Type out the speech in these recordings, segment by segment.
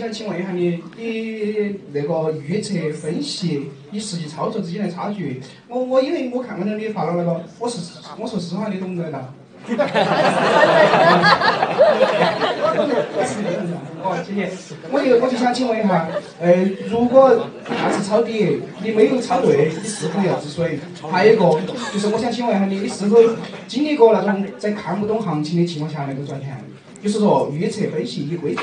想请问一下你，你那个预测分析与实际操作之间的差距？我我因为我看到了你发了那个，我是我说实话，你懂不懂的？哦，谢谢。我就我就想请问一下，呃，如果大次抄底，你没有抄对，你是否要止损？还有一个，就是我想请问一下你，你是否经历过那种在看不懂行情的情况下能够赚钱？就是说预测分析与规则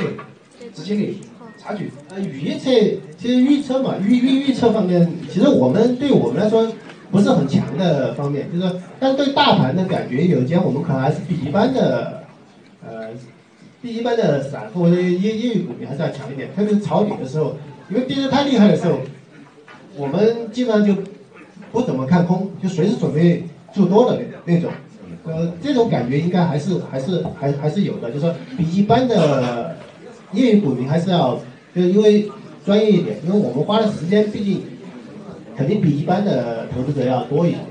直接给差距。呃，预测其实预测嘛，预预预测方面，其实我们对我们来说不是很强的方面，就是说，但对大盘的感觉有一间我们可能还是比一般的，呃，比一般的散户或者业业余股民还是要强一点，特别是抄底的时候，因为跌得太厉害的时候，我们基本上就不怎么看空，就随时准备做多的那那种。呃，这种感觉应该还是还是还还是有的，就是说比一般的业余股民还是要，就因为专业一点，因为我们花的时间毕竟肯定比一般的投资者要多一点，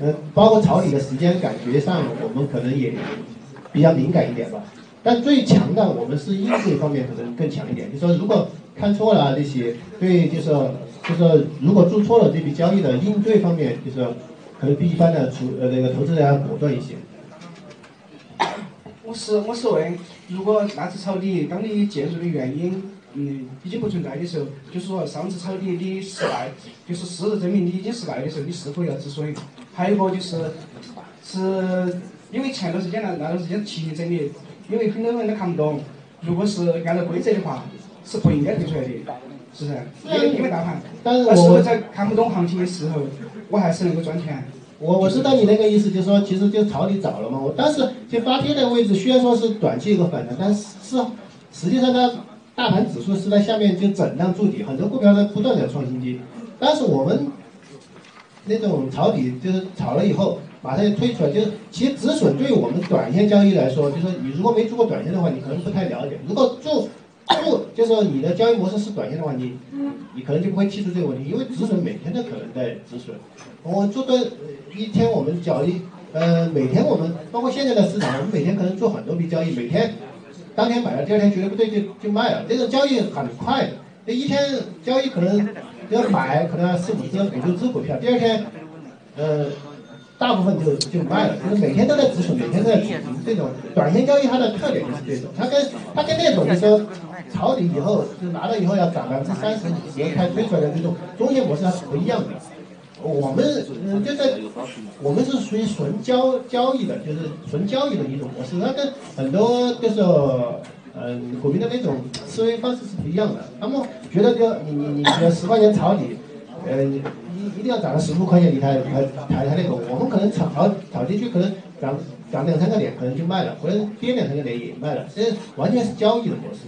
呃，包括抄底的时间，感觉上我们可能也比较敏感一点吧。但最强的我们是应对方面可能更强一点，就说如果看错了这些，对，就是就是如果做错了这笔交易的应对方面，就是。可能比一般的出呃那个投资人要果断一些。我是我是问，如果那次抄底，当你介入的原因嗯已经不存在的时候，就是说上次抄底你失败，就是事实证明你已经失败的时候，你是否要止损？还有一个就是，是因为前段时间那那段时间提整理，因为很多人都看不懂，如果是按照规则的话，是不应该退出来的。是不是？因为因为大盘，但是我在看不懂行情的时候，我还是能够赚钱。我我知道你那个意思，就是说其实就抄底早了嘛。我当时就发跌的位置，虽然说是短期有个反弹，但是是实际上它大盘指数是在下面就震荡筑底，很多股票在不断的创新低。但是我们那种抄底就是炒了以后马上就退出来，就是其实止损对于我们短线交易来说，就是你如果没做过短线的话，你可能不太了解。如果做，就是说你的交易模式是短线的话，你你可能就不会提出这个问题，因为止损每天都可能在止损。我做的一天我们交易，呃，每天我们包括现在的市场，我们每天可能做很多笔交易，每天当天买了，第二天觉得不对就就卖了，这种交易很快的。这一天交易可能要买可能四五只、五六只股票，第二天，呃。大部分就就卖了，就是每天都在止损，每天都在止损。这种短线交易它的特点就是这种，它跟它跟那种就是说抄底以后就拿到以后要涨百分之三十、五十才推出来的这种中线模式它是不一样的。我们嗯就在我们是属于纯交交易的，就是纯交易的一种模式，它跟很多就是嗯股民的那种思维方式是不一样的。他们觉得就你你你十块钱抄底。呃，一一定要涨到十五块钱你才才才才那个，我们可能炒炒进去，可能涨涨两三个点，可能就卖了，或者跌两三个点也卖了，这完全是交易的模式。